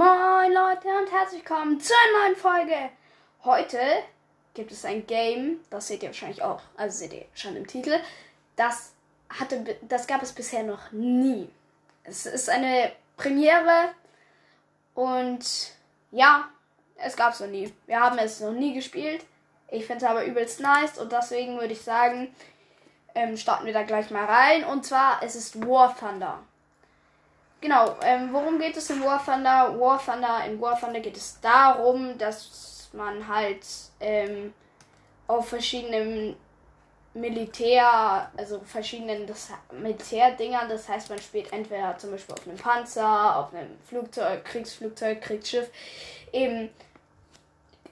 Moin Leute und herzlich willkommen zu einer neuen Folge. Heute gibt es ein Game, das seht ihr wahrscheinlich auch, also seht ihr schon im Titel. Das hatte, das gab es bisher noch nie. Es ist eine Premiere und ja, es gab es noch nie. Wir haben es noch nie gespielt. Ich finde es aber übelst nice und deswegen würde ich sagen, ähm, starten wir da gleich mal rein. Und zwar es ist War Thunder. Genau, ähm, worum geht es in War Thunder? War Thunder, in War Thunder geht es darum, dass man halt ähm, auf verschiedenen Militär, also verschiedenen Militärdingern, das heißt man spielt entweder zum Beispiel auf einem Panzer, auf einem Flugzeug, Kriegsflugzeug, Kriegsschiff, eben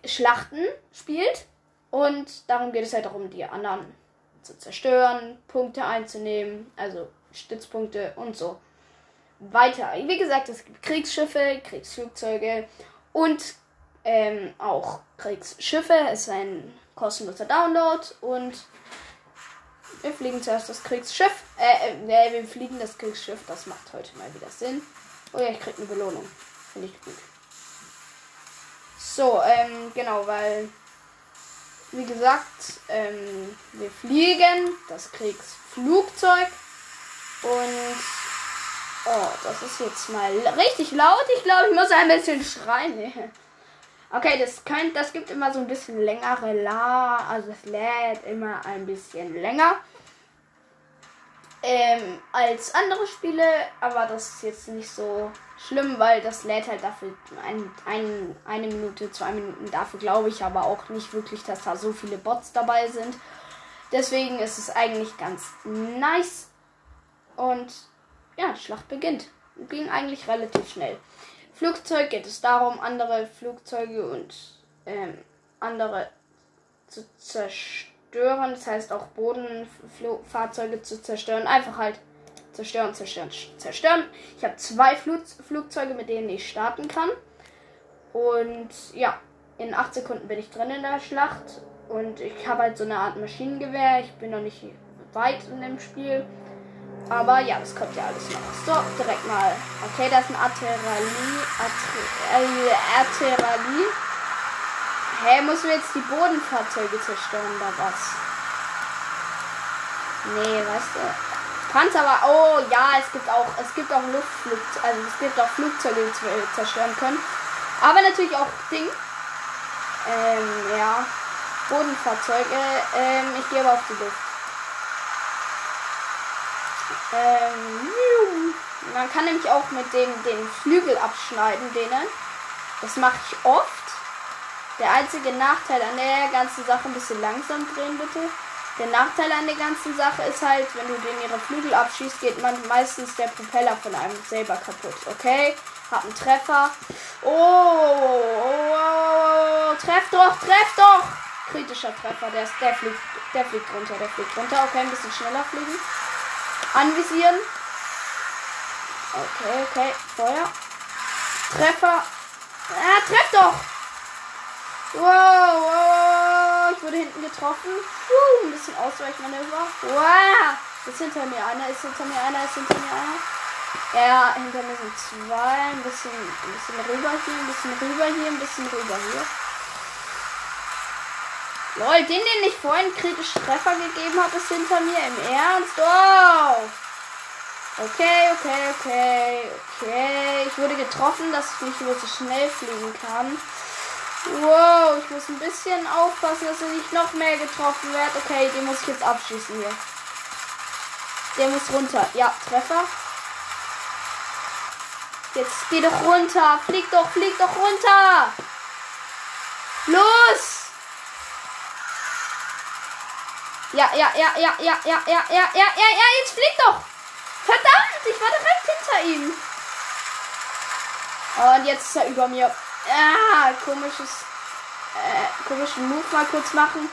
Schlachten spielt und darum geht es halt darum, die anderen zu zerstören, Punkte einzunehmen, also Stützpunkte und so weiter. Wie gesagt, es gibt Kriegsschiffe, Kriegsflugzeuge und ähm, auch Kriegsschiffe. Es ist ein kostenloser Download und wir fliegen zuerst das Kriegsschiff. Äh, äh, wir fliegen das Kriegsschiff. Das macht heute mal wieder Sinn. Oh ja, ich krieg eine Belohnung. Finde ich gut. So, ähm, genau, weil, wie gesagt, ähm, wir fliegen das Kriegsflugzeug und Oh, das ist jetzt mal richtig laut. Ich glaube, ich muss ein bisschen schreien. Okay, das könnte, das gibt immer so ein bisschen längere La, also es lädt immer ein bisschen länger ähm, als andere Spiele, aber das ist jetzt nicht so schlimm, weil das lädt halt dafür ein, ein, eine Minute, zwei Minuten. Dafür glaube ich aber auch nicht wirklich, dass da so viele Bots dabei sind. Deswegen ist es eigentlich ganz nice und ja, die Schlacht beginnt. Ging eigentlich relativ schnell. Flugzeug geht es darum, andere Flugzeuge und ähm, andere zu zerstören. Das heißt auch Bodenfahrzeuge zu zerstören. Einfach halt zerstören, zerstören, zerstören. Ich habe zwei Flug Flugzeuge, mit denen ich starten kann. Und ja, in 8 Sekunden bin ich drin in der Schlacht. Und ich habe halt so eine Art Maschinengewehr. Ich bin noch nicht weit in dem Spiel. Aber ja, das kommt ja alles noch. So, direkt mal. Okay, das ist ein Artillerie. Artillerie. Hä, hey, müssen wir jetzt die Bodenfahrzeuge zerstören oder was? Nee, weißt du. Kannst aber. Oh ja, es gibt auch. Es gibt auch Luftflugzeuge. Also es gibt auch Flugzeuge, die wir zerstören können. Aber natürlich auch Ding. Ähm, ja. Bodenfahrzeuge. Ähm, ich gehe aber auf die Luft. Ähm, man kann nämlich auch mit dem den Flügel abschneiden, denen. Das mache ich oft. Der einzige Nachteil an der ganzen Sache, ein bisschen langsam drehen bitte. Der Nachteil an der ganzen Sache ist halt, wenn du den ihre Flügel abschießt, geht man meistens der Propeller von einem selber kaputt. Okay, hab einen Treffer. Oh, oh, oh, treff doch, treff doch! Kritischer Treffer, der, ist, der, fliegt, der fliegt runter, der fliegt runter. Okay, ein bisschen schneller fliegen. Anvisieren. Okay, okay. Feuer. Treffer. Ah, treff doch! Wow, wow, ich wurde hinten getroffen. Uh, ein bisschen Ausweichmanöver. Wow! Ist hinter mir einer, ist hinter mir einer, ist hinter mir einer. Ja, hinter mir sind zwei. Ein bisschen, ein bisschen rüber hier, ein bisschen rüber hier, ein bisschen rüber hier. Lol, den, den ich vorhin kritisch Treffer gegeben habe, ist hinter mir. Im Ernst? Oh! Okay, okay, okay, okay. Ich wurde getroffen, dass ich nicht mehr so schnell fliegen kann. Wow, ich muss ein bisschen aufpassen, dass er nicht noch mehr getroffen wird. Okay, den muss ich jetzt abschießen hier. Der muss runter. Ja, Treffer. Jetzt geh doch runter. Flieg doch, flieg doch runter. Los! Ja, ja, ja, ja, ja, ja, ja, ja, ja, ja, ja, jetzt flieg doch! Verdammt, ich war direkt hinter ihm. Und jetzt ist er über mir. Ah, komisches, äh, komischen Move mal kurz machen.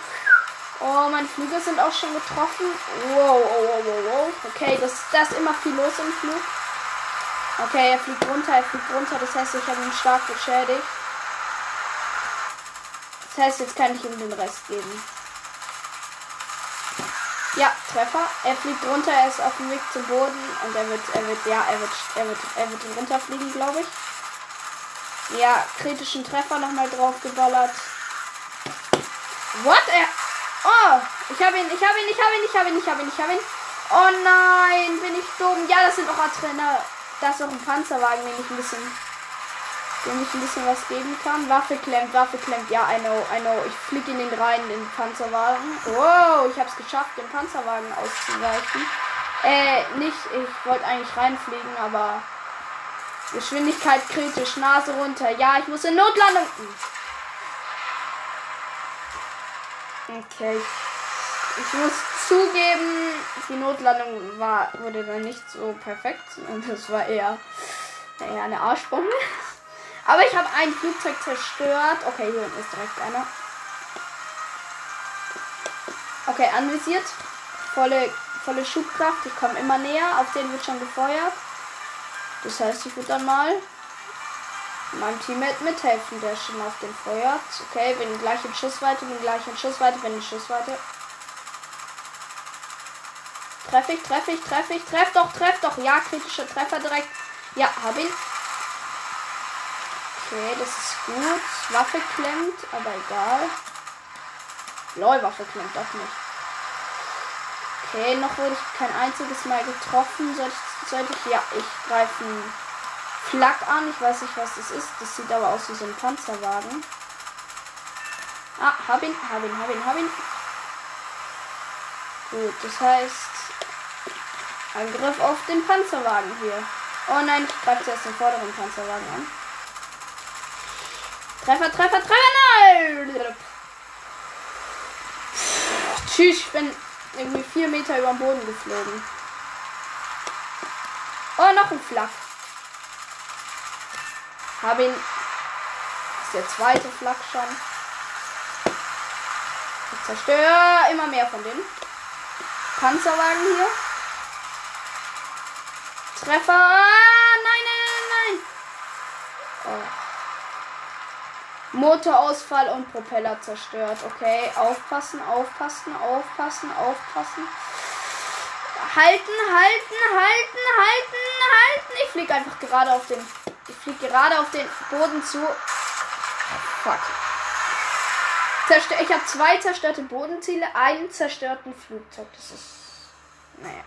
Oh, meine Flüge sind auch schon getroffen. Wow, wow, wow, wow. Okay, das, das ist immer viel los im Flug. Okay, er fliegt runter, er fliegt runter. Das heißt, ich habe ihn stark beschädigt. Das heißt, jetzt kann ich ihm den Rest geben. Ja, Treffer. Er fliegt runter, er ist auf dem Weg zum Boden und er wird, er wird, ja, er wird, er wird, er wird runterfliegen, glaube ich. Ja, kritischen Treffer nochmal drauf geballert. What? Er. Oh, ich habe ihn, ich habe ihn, ich habe ihn, ich habe ihn, ich habe ihn, ich habe ihn. Oh nein, bin ich dumm. Ja, das sind auch Trainer. Da ist auch ein Panzerwagen, den ich ein bisschen, dem ich ein bisschen was geben kann. Waffe klemmt, Waffe klemmt. Ja, I know, I know. Ich fliege in den rein, den Panzerwagen. Wow, ich habe es geschafft, den Panzerwagen auszuweichen. Äh, nicht, ich wollte eigentlich reinfliegen, aber Geschwindigkeit kritisch, Nase runter. Ja, ich muss in Notlandung. Okay. Ich muss zugeben, die Notlandung war, wurde dann nicht so perfekt. Und das war eher, eher eine Arschbombe. Aber ich habe ein Flugzeug zerstört. Okay, hier ist direkt einer. Okay, anvisiert. Volle, volle Schubkraft. Ich komme immer näher. Auf den wird schon gefeuert. Das heißt, ich würde dann mal meinem Teammate mithelfen, der schon auf den feuert. Okay, bin gleich in Schussweite, bin gleich in Schussweite, bin in Schussweite. Treff ich, treff ich, treff ich, treff doch, treff doch. Ja, kritischer Treffer direkt. Ja, hab ihn. Okay, das ist gut. Waffe klemmt, aber egal. Lol, Waffe klemmt doch nicht. Okay, noch wurde ich kein einziges Mal getroffen. Soll ich, soll ich ja, ich greife einen Flak an. Ich weiß nicht, was das ist. Das sieht aber aus wie so ein Panzerwagen. Ah, hab ihn, hab ihn, hab ihn, hab ihn. Gut, das heißt, Angriff auf den Panzerwagen hier. Oh nein, ich greife zuerst den vorderen Panzerwagen an. Treffer, Treffer, Treffer, nein! Tschüss, ich bin irgendwie vier Meter über den Boden geflogen. Oh, noch ein Flak. Hab ihn. Das ist der zweite Flak schon. Ich zerstöre immer mehr von denen. Panzerwagen hier. Treffer. Ah, nein, nein, nein, nein. Oh. Motorausfall und Propeller zerstört. Okay, aufpassen, aufpassen, aufpassen, aufpassen. Halten, halten, halten, halten, halten. Ich fliege einfach gerade auf den. Ich fliege gerade auf den Boden zu. Fuck. Zerstör ich habe zwei zerstörte Bodenziele, einen zerstörten Flugzeug. Das ist. Naja.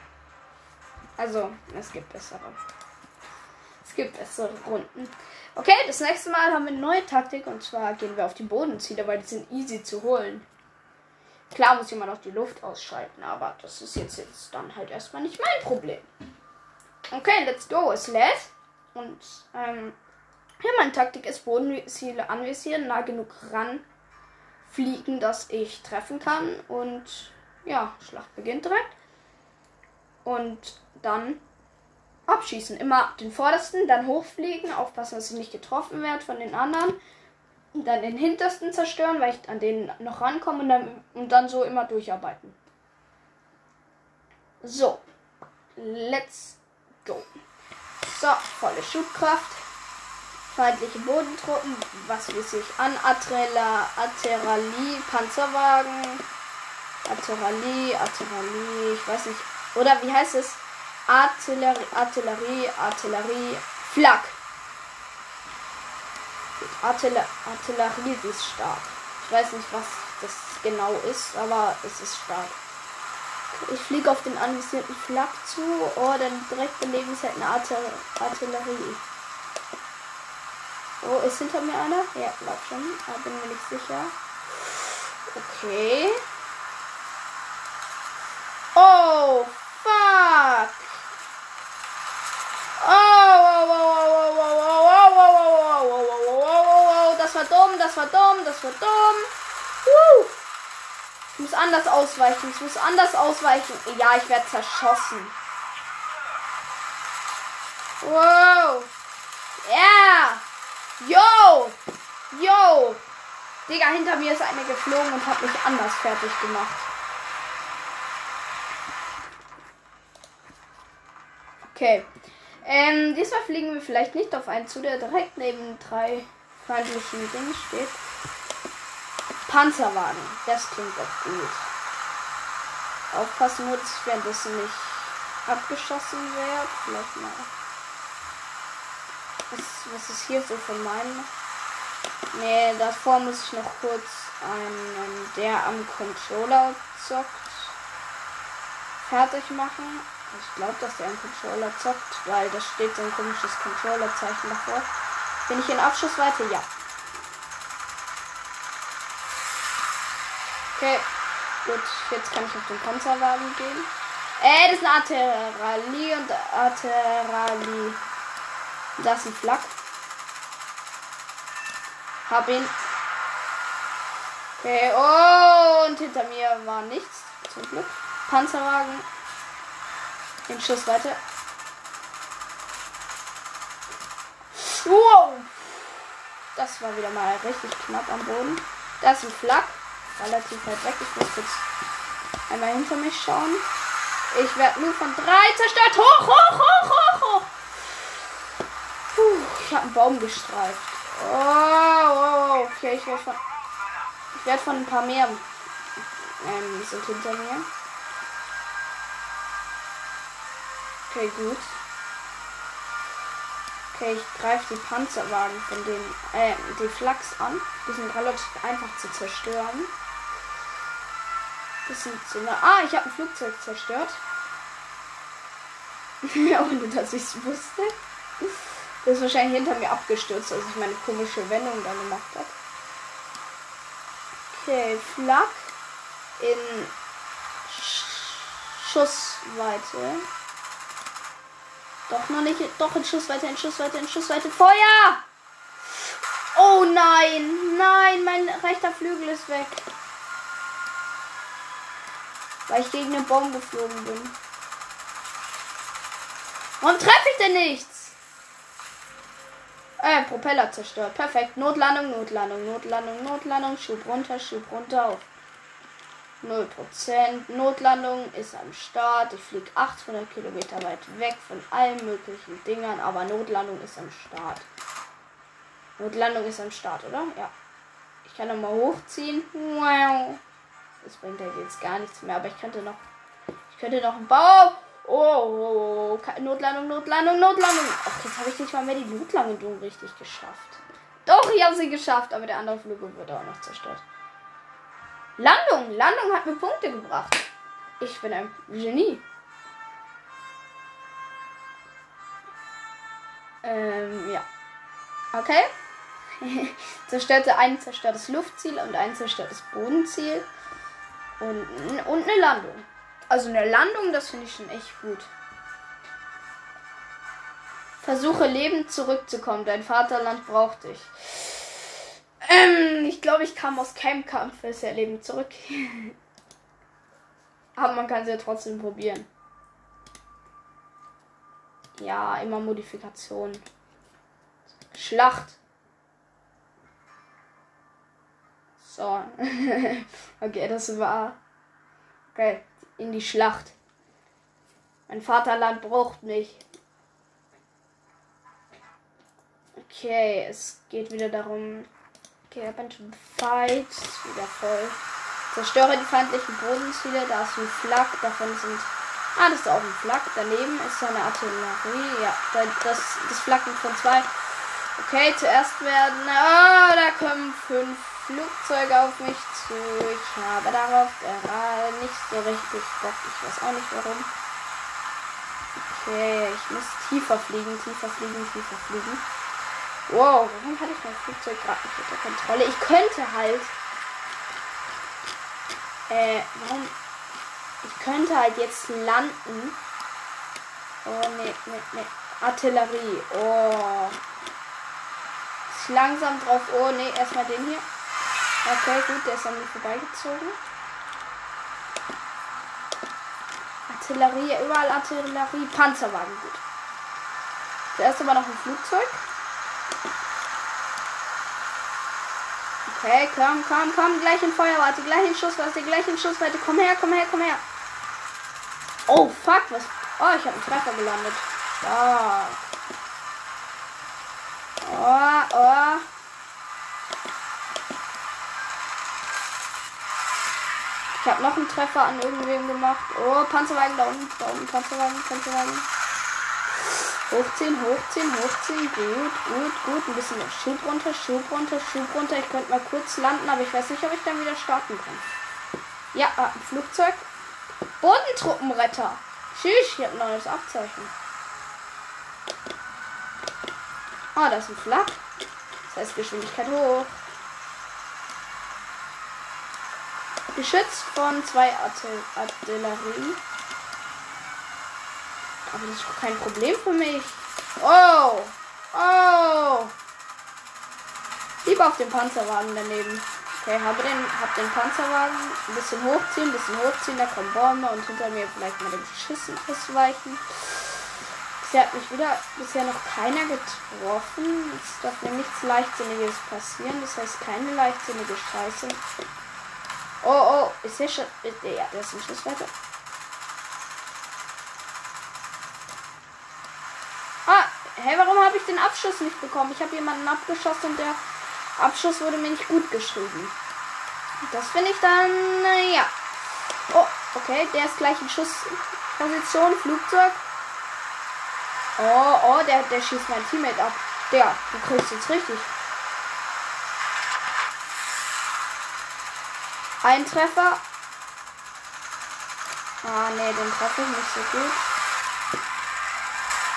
Also, es gibt bessere. Es gibt bessere Runden. Okay, das nächste Mal haben wir eine neue Taktik und zwar gehen wir auf die Bodenziele, weil die sind easy zu holen. Klar muss jemand auch die Luft ausschalten, aber das ist jetzt, jetzt dann halt erstmal nicht mein Problem. Okay, let's go. Es lädt. Und ähm, ja, meine Taktik ist Bodenziele anvisieren, nah genug ran fliegen, dass ich treffen kann. Und ja, Schlacht beginnt direkt. Und dann abschießen. Immer den vordersten, dann hochfliegen, aufpassen, dass ich nicht getroffen werde von den anderen. Und dann den hintersten zerstören, weil ich an denen noch rankomme und dann, und dann so immer durcharbeiten. So, let's go. So, volle Schubkraft. Feindliche Bodentruppen, was weiß ich an? Atrella, Ateralie, Panzerwagen, Ateralie, Ateralie, ich weiß nicht. Oder wie heißt es? Artillerie, Artillerie, Artillerie, Flak. Artiller Artillerie ist stark. Ich weiß nicht, was das genau ist, aber es ist stark. Ich fliege auf den anvisierten Flak zu. Oh, direkt daneben ist halt eine Artil Artillerie. Oh, ist hinter mir einer? Ja, glaub schon. Aber bin mir nicht sicher. Okay. Oh, fuck. Das war dumm, das war dumm, das war dumm. Woo. Ich muss anders ausweichen, ich muss anders ausweichen. Ja, ich werde zerschossen. Wow. Yeah. Yo. Yo. Digga, hinter mir ist eine geflogen und hat mich anders fertig gemacht. Okay. Ähm, diesmal fliegen wir vielleicht nicht auf einen zu, der direkt neben drei feindlichen Dingen steht. Panzerwagen. Das klingt doch gut. Aufpassen muss ich währenddessen nicht abgeschossen wird. Vielleicht mal. Was, was ist hier so von meinem? Nee, davor muss ich noch kurz einen, der am Controller zockt, fertig machen. Ich glaube, dass der am Controller zockt, weil da steht so ein komisches Controller-Zeichen davor. Bin ich in Abschussweite? Ja. Okay, gut. Jetzt kann ich auf den Panzerwagen gehen. Äh, das ist ein Artillerie und Artillerie. Das ist ein Flak. Hab ihn. Okay, oh, und hinter mir war nichts. Zum Glück. Panzerwagen. Den Schuss weiter. Wow! Das war wieder mal richtig knapp am Boden. Das ist ein Flak. Relativ weit weg. Ich muss kurz einmal hinter mich schauen. Ich werde nur von drei zerstört. Hoch, hoch, hoch, hoch, hoch. Puh, ich habe einen Baum gestreift. Oh, oh, okay, ich werde von. Ich werde von ein paar mehr ähm, sind hinter mir. Okay, gut. Okay, ich greife die Panzerwagen von den, äh, die Flaks an. Die sind relativ einfach zu zerstören. Das sind so eine. Ah, ich habe ein Flugzeug zerstört. Ohne dass ich es wusste. Das ist wahrscheinlich hinter mir abgestürzt, als ich meine komische Wendung da gemacht habe. Okay, Flak in Schussweite. Doch noch nicht. Doch in Schussweite, in Schussweite, in Schussweite. Feuer! Oh nein! Nein, mein rechter Flügel ist weg. Weil ich gegen eine Bombe geflogen bin. Warum treffe ich denn nichts? Äh, Propeller zerstört. Perfekt. Notlandung, Notlandung, Notlandung, Notlandung. Schub runter, Schub runter auf 0%. Notlandung ist am Start. Ich fliege 800 Kilometer weit weg von allen möglichen Dingern, aber Notlandung ist am Start. Notlandung ist am Start, oder? Ja. Ich kann nochmal hochziehen. Wow. Das bringt ja jetzt gar nichts mehr, aber ich könnte noch. Ich könnte noch einen Bau. Oh, oh, oh, Notlandung, Notlandung, Notlandung. Ach, jetzt habe ich nicht mal mehr die Notlandung richtig geschafft. Doch, ich habe sie geschafft, aber der andere Flug wird auch noch zerstört. Landung, Landung hat mir Punkte gebracht. Ich bin ein Genie. Ähm, ja. Okay. Zerstörte ein zerstörtes Luftziel und ein zerstörtes Bodenziel. Und, und eine Landung. Also eine Landung, das finde ich schon echt gut. Versuche lebend zurückzukommen. Dein Vaterland braucht dich. Ähm, ich glaube, ich kam aus keinem Kampf bisher lebend zurück. Aber man kann es ja trotzdem probieren. Ja, immer Modifikation. Schlacht. So. okay, das war. Okay in die Schlacht. Mein Vaterland braucht mich. Okay, es geht wieder darum. Okay, Open to Fight. Wieder voll. Zerstöre die feindlichen Bodenziele. Da ist ein Flak. Davon sind. Ah, das ist auch ein Flak. Daneben ist eine Artillerie. Ja, das, das Flaggen von zwei. Okay, zuerst werden. Ah, da kommen fünf Flugzeuge auf mich zu. Ich habe darauf gerade nicht so richtig Bock. Ich weiß auch nicht warum. Okay, ich muss tiefer fliegen, tiefer fliegen, tiefer fliegen. Wow, warum hatte ich mein Flugzeug gerade nicht unter Kontrolle? Ich könnte halt. Äh, warum? Ich könnte halt jetzt landen. Oh, ne, ne, ne. Artillerie. Oh. Ist langsam drauf. Oh, ne, erstmal den hier. Okay, gut, der ist an mir vorbeigezogen. Artillerie, überall Artillerie, Panzerwagen, gut. Zuerst aber noch ein Flugzeug. Okay, komm, komm, komm, gleich in Feuerwarte, gleich in Schussweite, gleich in Schussweite. Komm her, komm her, komm her. Oh, fuck, was? Oh, ich habe einen Treffer gelandet. Stark. Oh, oh. Ich habe noch einen Treffer an irgendwem gemacht. Oh, Panzerwagen da unten, da unten, Panzerwagen, Panzerwagen. Hochziehen, hochziehen, hochziehen. Gut, gut, gut. Ein bisschen Schub runter, Schub runter, Schub runter. Ich könnte mal kurz landen, aber ich weiß nicht, ob ich dann wieder starten kann. Ja, ein Flugzeug. Bodentruppenretter. Tschüss, ich habe ein neues Abzeichen. Ah, das ist ein Flak. Das heißt Geschwindigkeit hoch. Geschützt von zwei Artillerie. Aber das ist kein Problem für mich. Oh! Oh! Lieber auf dem Panzerwagen daneben. Okay, habe den, hab den Panzerwagen ein bisschen hochziehen, ein bisschen hochziehen, da kommen Bäume und hinter mir vielleicht mal den Schüssen ausweichen. Bisher hat mich wieder bisher noch keiner getroffen. Es darf mir nichts Leichtsinniges passieren. Das heißt keine leichtsinnige Scheiße. Oh, oh, ist der schon. Ja, der ist ein Schuss weiter. Hey, warum habe ich den Abschuss nicht bekommen? Ich habe jemanden abgeschossen und der Abschuss wurde mir nicht gut geschrieben. Das finde ich dann, ja. Oh, okay, der ist gleich in Schussposition, Flugzeug. Oh, oh, der, der schießt mein Teammate ab. Der, du kriegst jetzt richtig. Ein Treffer. Ah, ne, den treffe ich nicht so gut.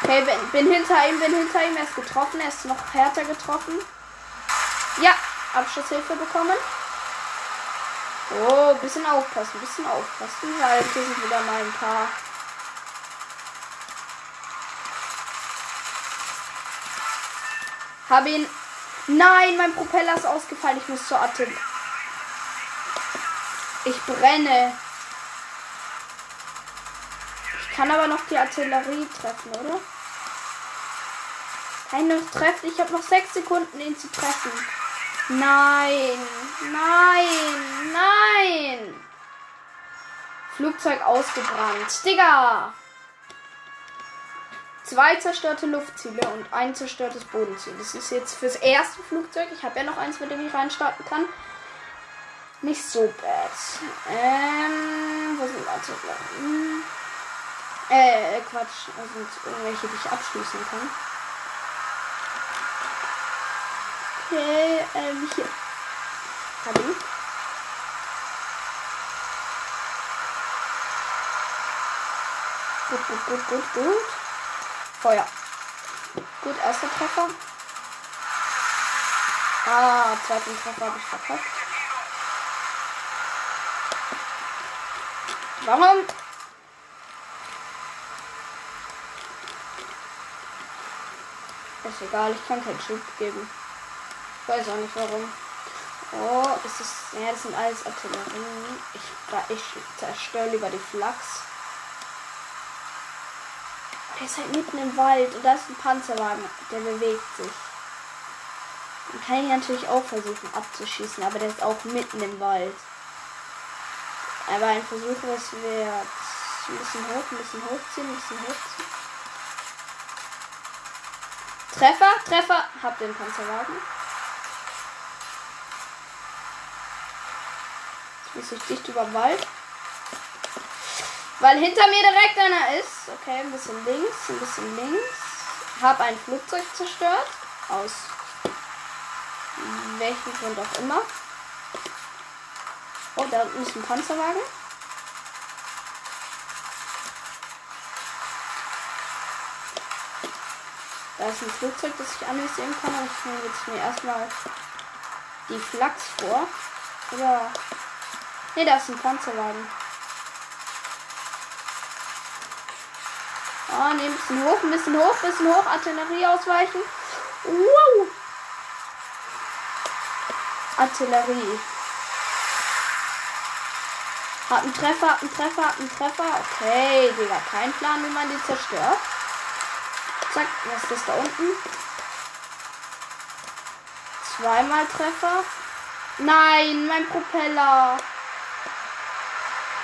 Okay, bin, bin hinter ihm, bin hinter ihm. Er ist getroffen. Er ist noch härter getroffen. Ja, Abschusshilfe bekommen. Oh, bisschen aufpassen, bisschen aufpassen, weil hier sind wieder mal ein paar. Hab ihn. Nein, mein Propeller ist ausgefallen. Ich muss zur Artillerie. Ich brenne. Kann aber noch die Artillerie treffen, oder? Keine treffen. Ich habe noch sechs Sekunden, ihn zu treffen. Nein, nein, nein. Flugzeug ausgebrannt. Digga. Zwei zerstörte Luftziele und ein zerstörtes Bodenziel. Das ist jetzt fürs erste Flugzeug. Ich habe ja noch eins, mit dem ich reinstarten kann. Nicht so bad. Ähm, wo sind Artillerie? Äh, Quatsch. Also irgendwelche, die ich abschließen kann. Okay, ähm, hier. Hab ich. Gut, gut, gut, gut, gut. Feuer. Gut, erster Treffer. Ah, zweiten Treffer habe ich verkackt. Warum? Ist egal, ich kann keinen Schub geben. Ich weiß auch nicht warum. Oh, ist das. Ja, das sind alles Artillerien. Ich, ich zerstöre lieber die Flachs. Der ist halt mitten im Wald und da ist ein Panzerwagen, der bewegt sich. Den kann ich natürlich auch versuchen abzuschießen, aber der ist auch mitten im Wald. Aber ein Versuch ist wert. Ein bisschen hoch, ein bisschen hochziehen, ein bisschen hochziehen. Treffer, Treffer, hab den Panzerwagen. Jetzt muss ich dicht über den Wald. Weil hinter mir direkt einer ist. Okay, ein bisschen links, ein bisschen links. Hab ein Flugzeug zerstört. Aus welchem Grund auch immer. Oh, da unten ist ein Panzerwagen. Da ist ein Flugzeug, das ich anvisieren kann. Und ich nehme jetzt mir erstmal die Flachs vor. Oder. Ne, da ist ein Panzerwagen. Ah, ne, ein bisschen hoch, ein bisschen hoch, ein bisschen hoch. Artillerie ausweichen. Wow. Artillerie. Hat einen Treffer, hat einen Treffer, hat einen Treffer. Okay, Digga, kein Plan, wie man die zerstört. Zack, was ist das da unten? Zweimal Treffer. Nein, mein Propeller.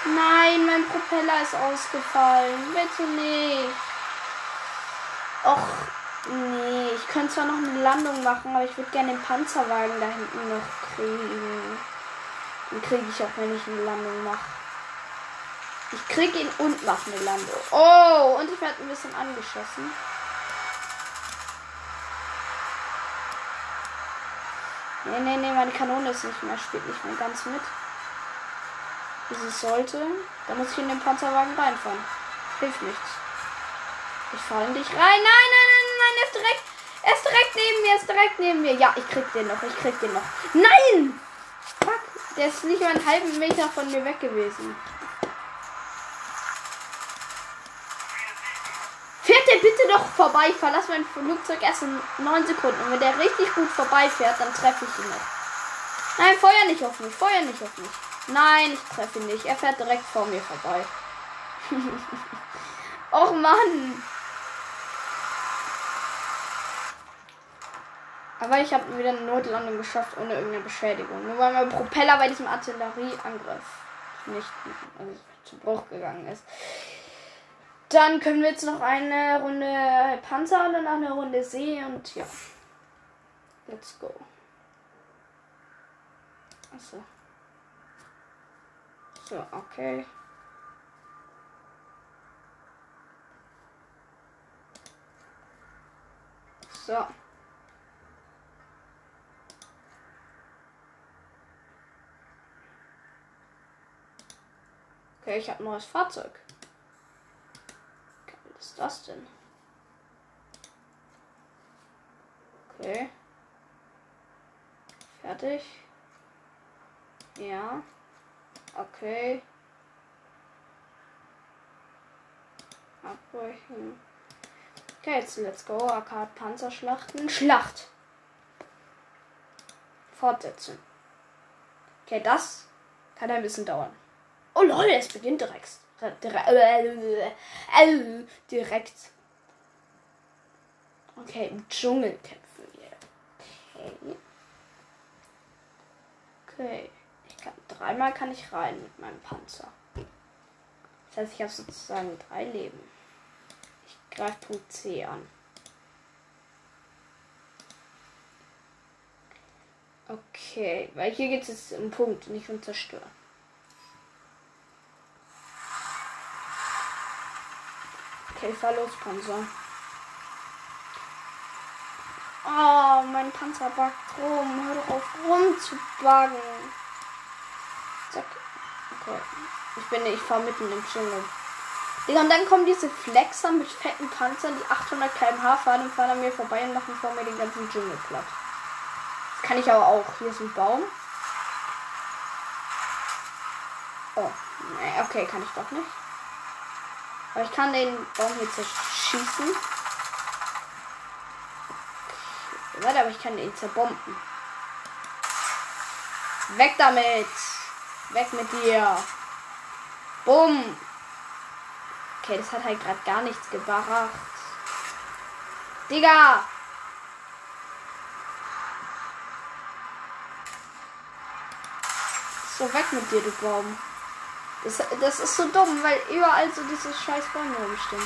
Nein, mein Propeller ist ausgefallen. Bitte nicht. Och, nee. Ich könnte zwar noch eine Landung machen, aber ich würde gerne den Panzerwagen da hinten noch kriegen. Den kriege ich auch, wenn ich eine Landung mache. Ich kriege ihn und mache eine Landung. Oh, und ich werde ein bisschen angeschossen. Nee, nee, nee, meine Kanone ist nicht mehr, spielt nicht mehr ganz mit. Wie sie sollte. Da muss ich in den Panzerwagen reinfahren. Hilft nichts. Ich fahre in dich rein. Nein, nein, nein, nein, er ist direkt. Er ist direkt neben mir, er ist direkt neben mir. Ja, ich krieg den noch, ich krieg den noch. Nein! Fuck, der ist nicht mal einen halben Meter von mir weg gewesen. Doch vorbei? Verlasse mein Flugzeug erst in 9 Sekunden. Und wenn der richtig gut vorbeifährt, dann treffe ich ihn noch. Nein, feuer nicht auf mich, feuer nicht auf mich. Nein, ich treffe ihn nicht. Er fährt direkt vor mir vorbei. Och Mann. Aber ich habe wieder eine Notlandung geschafft ohne irgendeine Beschädigung. Nur weil mein Propeller bei diesem Artillerieangriff nicht also zu Bruch gegangen ist. Dann können wir jetzt noch eine Runde Panzer und danach eine Runde See und ja. Let's go. Achso. So, okay. So. Okay, ich habe ein neues Fahrzeug. Ist das denn? Okay. Fertig. Ja. Okay. Abbrechen. Okay, jetzt let's go. AK Panzerschlachten. Schlacht. Fortsetzen. Okay, das kann ein bisschen dauern. Oh lol, es beginnt direkt. Direkt. Okay, Dschungelkämpfe hier. Okay. Okay. Ich kann dreimal kann ich rein mit meinem Panzer. Das heißt, ich habe sozusagen drei Leben. Ich greife Punkt C an. Okay, weil hier geht es um Punkt, nicht um Zerstören. Okay, fahr los, Panzer. Oh, mein Panzer backt rum. Hör doch auf rumzubagen. Zack. Okay. Ich bin ich fahr mitten im Dschungel. Digga, und dann kommen diese Flexer mit fetten Panzern, die 800 km/h fahren und fahren an mir vorbei und machen vor mir den ganzen Dschungel platt. Das kann ich aber auch. Hier ist ein Baum. Oh, okay, kann ich doch nicht. Aber ich kann den Baum hier zerschießen. Warte, aber ich kann den zerbomben. Weg damit! Weg mit dir! Bumm! Okay, das hat halt gerade gar nichts gebracht. Digga! So, weg mit dir, du Baum. Das, das ist so dumm, weil überall so diese scheiß Bäume rumstehen.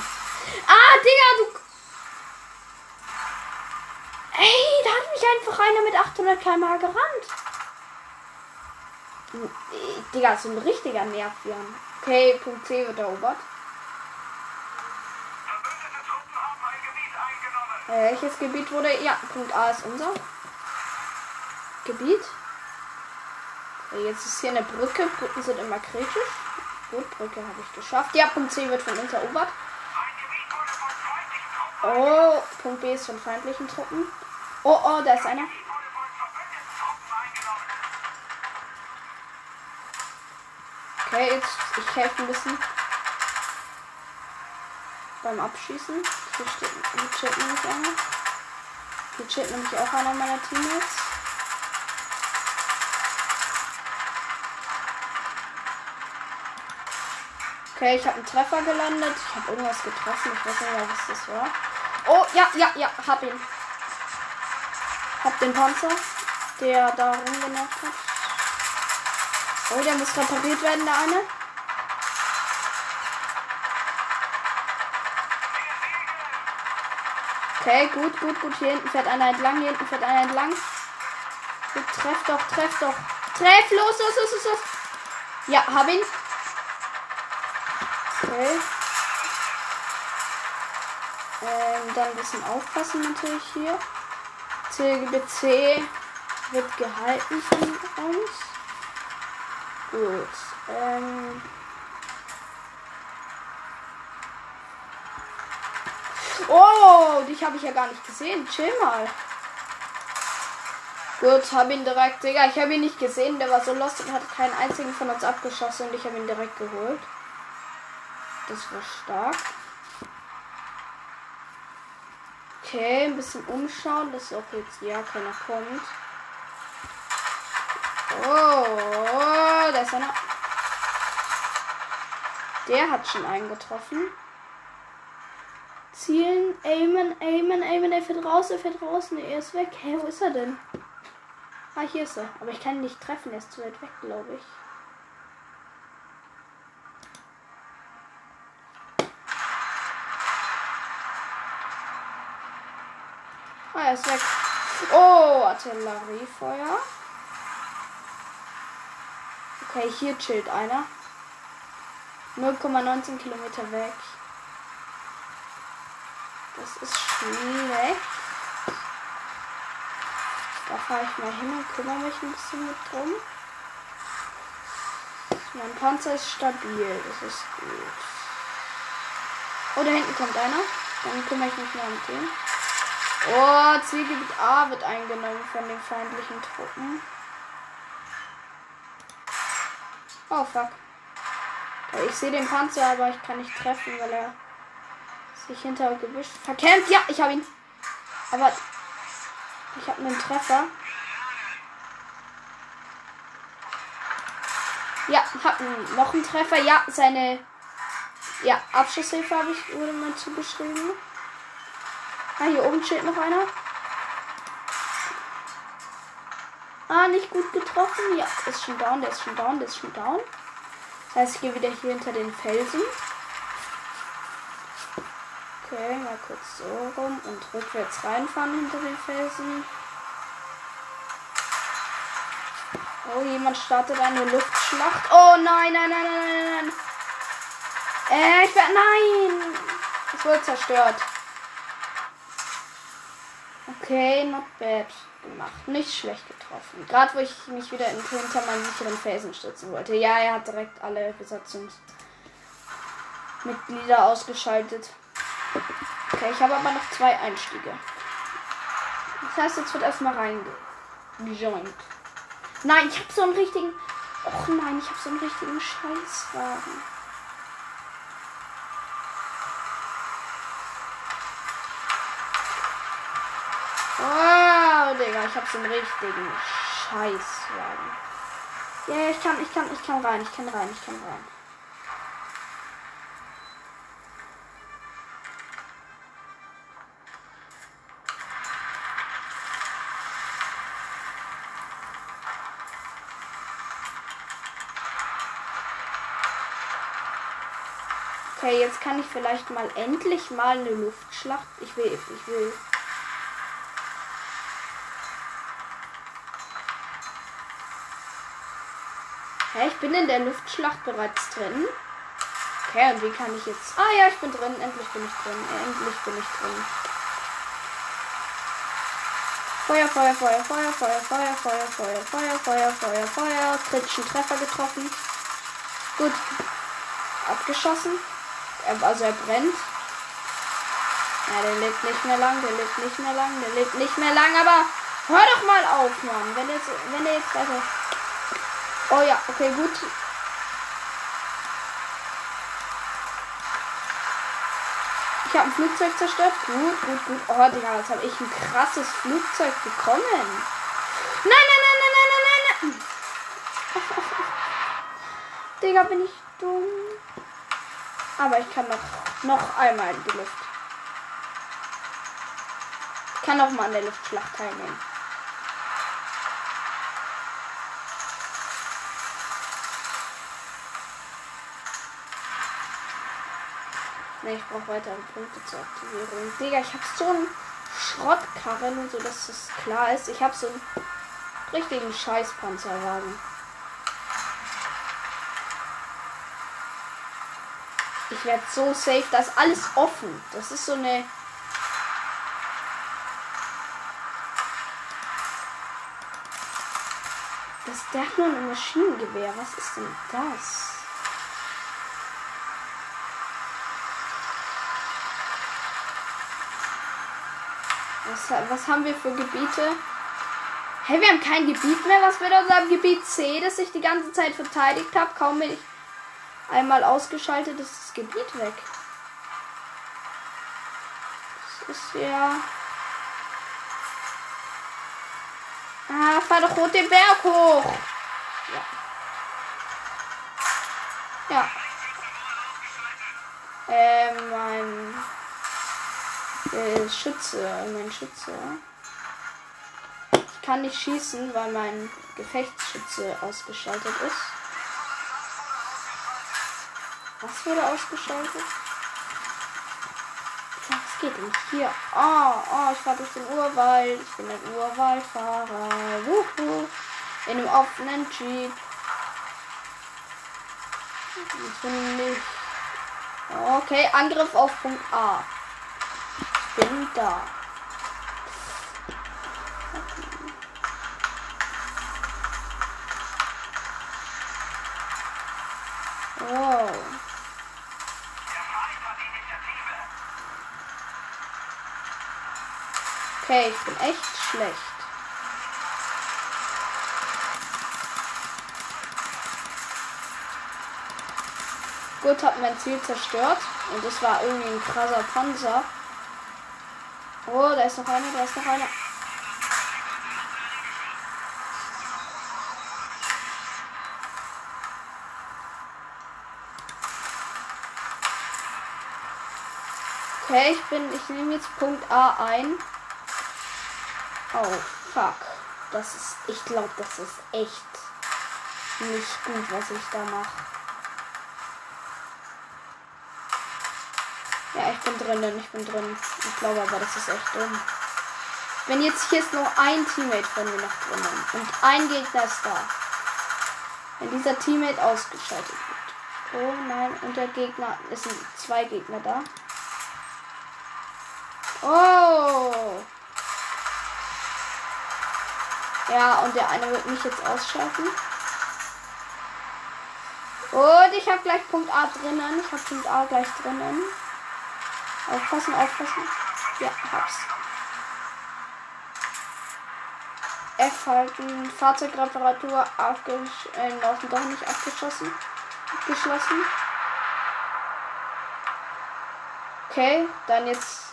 Ah, Digga, du. Ey, da hat mich einfach einer mit 800 km gerannt. Digga, so ein richtiger Nervian. Okay, Punkt C wird erobert. Welches Gebiet wurde. Ja, Punkt A ist unser Gebiet. Jetzt ist hier eine Brücke. Brücken sind immer kritisch. Gut, Brücke habe ich geschafft. Ja, Punkt C wird von uns erobert. Oh, Punkt B ist von feindlichen Truppen. Oh, oh, da ist einer. Okay, jetzt ich helfe ein bisschen beim Abschießen. Hier steht, hier steht nämlich einer. Hier steht nämlich auch einer meiner Teammates. Okay, ich habe einen Treffer gelandet. Ich habe irgendwas getroffen. Ich weiß nicht mehr, was das war. Oh, ja, ja, ja, hab ihn. Hab den Panzer, der da rumgenervt hat. Oh, der muss repariert werden, der eine. Okay, gut, gut, gut. Hier hinten fährt einer entlang, hier hinten fährt einer entlang. Gut, treff doch, treff doch. Treff, los, los, los, los, los. Ja, hab ihn. Okay. Ähm, dann ein bisschen aufpassen natürlich hier. C, C. wird gehalten von uns. Gut. Ähm. Oh, dich habe ich ja gar nicht gesehen. Chill mal. Gut, habe ihn direkt. Digga, ich habe ihn nicht gesehen. Der war so lost und hat keinen einzigen von uns abgeschossen und ich habe ihn direkt geholt. Das war stark. Okay, ein bisschen umschauen, dass auch jetzt ja keiner kommt. Oh, da ist einer. Der hat schon eingetroffen. Zielen, aimen, aimen, aimen. Er fährt raus, er fährt raus. Ne, er ist weg. Hä, wo ist er denn? Ah, hier ist er. Aber ich kann ihn nicht treffen. Er ist zu weit weg, glaube ich. Ist weg. Oh, Artilleriefeuer. Okay, hier chillt einer. 0,19 Kilometer weg. Das ist schlecht. Da fahre ich mal hin und kümmere mich ein bisschen mit drum. Mein Panzer ist stabil, das ist gut. Oh, da hinten kommt einer. Dann kümmere ich mich mal um den. Oh, Zielgebiet A wird eingenommen von den feindlichen Truppen. Oh, fuck. Ich sehe den Panzer, aber ich kann nicht treffen, weil er sich hinter Gebüsch verkämpft. Ja, ich habe ihn. Aber ich habe einen Treffer. Ja, hab noch einen Treffer. Ja, seine ja, Abschusshilfe habe ich wurde mal zugeschrieben. Ah, hier oben steht noch einer. Ah, nicht gut getroffen. Ja, ist schon down, der ist schon down, der ist schon down. Das heißt, ich gehe wieder hier hinter den Felsen. Okay, mal kurz so rum und rückwärts reinfahren hinter den Felsen. Oh, jemand startet eine Luftschlacht. Oh nein, nein, nein, nein, nein, nein. Äh, ich werde. Nein! Es wurde zerstört. Okay, not bad gemacht. Nicht schlecht getroffen. Gerade wo ich mich wieder hinter meinen sicheren Felsen stützen wollte. Ja, er hat direkt alle Besatzungsmitglieder ausgeschaltet. Okay, ich habe aber noch zwei Einstiege. Das heißt, jetzt wird erstmal reingejoint. Nein, ich habe so einen richtigen. Och nein, ich habe so einen richtigen Scheißwagen. Oh, Digga, ich so einen richtigen Scheißwagen. Ja, yeah, ich kann, ich kann, ich kann rein, ich kann rein, ich kann rein. Okay, jetzt kann ich vielleicht mal endlich mal eine Luftschlacht. Ich will, ich will. Ich bin in der Luftschlacht bereits drin. Okay, und wie kann ich jetzt. Ah ja, ich bin drin. Endlich bin ich drin. Endlich bin ich drin. Feuer, Feuer, Feuer, Feuer, Feuer, Feuer, Feuer, Feuer, Feuer, Feuer, Feuer, Feuer. Kritischen Treffer getroffen. Gut. Abgeschossen. Also er brennt. Ja, der lebt nicht mehr lang, der lebt nicht mehr lang, der lebt nicht mehr lang, aber hör doch mal auf, Mann. Wenn jetzt, wenn er jetzt weiter. Oh ja, okay, gut. Ich habe ein Flugzeug zerstört. Gut, gut, gut. Oh, Digga, jetzt habe ich ein krasses Flugzeug bekommen. Nein, nein, nein, nein, nein, nein, nein. Digga, bin ich dumm. Aber ich kann noch, noch einmal in die Luft. Ich kann noch mal an der Luftschlacht teilnehmen. Ne, ich brauche weitere Punkte zur Aktivierung. Digga, ich habe so einen Schrottkarren und so, dass das klar ist. Ich habe so einen richtigen Scheißpanzerwagen. Ich werde so safe. Das ist alles offen. Das ist so eine. Das der hat nur ein Maschinengewehr. Was ist denn das? Was, haben wir für Gebiete? Hey, wir haben kein Gebiet mehr. Was aus unserem Gebiet C, das ich die ganze Zeit verteidigt habe? Kaum bin ich einmal ausgeschaltet, ist das Gebiet weg. Das ist ja. Ah, fahr doch rot den Berg hoch. Ja. Ja. Ähm, mein äh, Schütze, mein Schütze. Ich kann nicht schießen, weil mein Gefechtsschütze ausgeschaltet ist. Was wurde ausgeschaltet? Was geht denn hier? Oh, oh, ich fahre durch den Urwald. Ich bin ein Urwaldfahrer. Wuhu. In einem offenen Jeep. Ich bin nicht. Okay, Angriff auf Punkt A. Bin da. Wow. Okay, ich bin echt schlecht. Gut, hat mein Ziel zerstört. Und das war irgendwie ein krasser Panzer. Oh, da ist noch einer, da ist noch einer. Okay, ich bin, ich nehme jetzt Punkt A ein. Oh, fuck. Das ist, ich glaube, das ist echt nicht gut, was ich da mache. Ja, ich bin drinnen, ich bin drin. Ich glaube aber, das ist echt dumm. Wenn jetzt hier ist noch ein Teammate von mir noch drinnen und ein Gegner ist da. Wenn dieser Teammate ausgeschaltet wird. Oh nein, und der Gegner, es sind zwei Gegner da. Oh! Ja, und der eine wird mich jetzt ausschalten. Und ich habe gleich Punkt A drinnen. Ich habe Punkt A gleich drinnen. Aufpassen, aufpassen. Ja, hab's. F halten. Fahrzeugreparatur abgeschlossen. Äh, doch nicht abgeschossen. Abgeschlossen. Okay, dann jetzt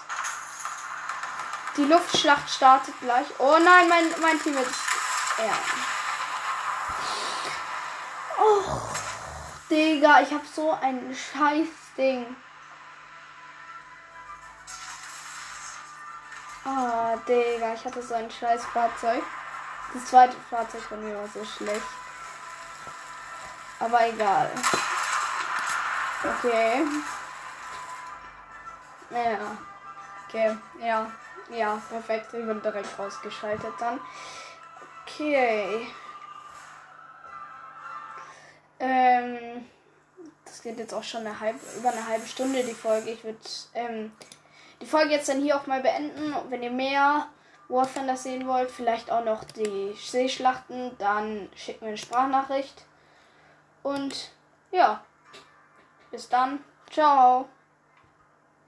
die Luftschlacht startet gleich. Oh nein, mein, mein Team ist. Ja. Oh, Digga, ich hab so ein scheiß Ding. Digga, ich hatte so ein scheiß Fahrzeug. Das zweite Fahrzeug von mir war so schlecht. Aber egal. Okay. Ja. Okay, ja. Ja, perfekt. Ich bin direkt rausgeschaltet dann. Okay. Ähm, das geht jetzt auch schon eine halbe, über eine halbe Stunde, die Folge. Ich würde ähm, die Folge jetzt dann hier auch mal beenden. wenn ihr mehr War Thunder sehen wollt, vielleicht auch noch die Seeschlachten, dann schickt mir eine Sprachnachricht. Und ja, bis dann. Ciao.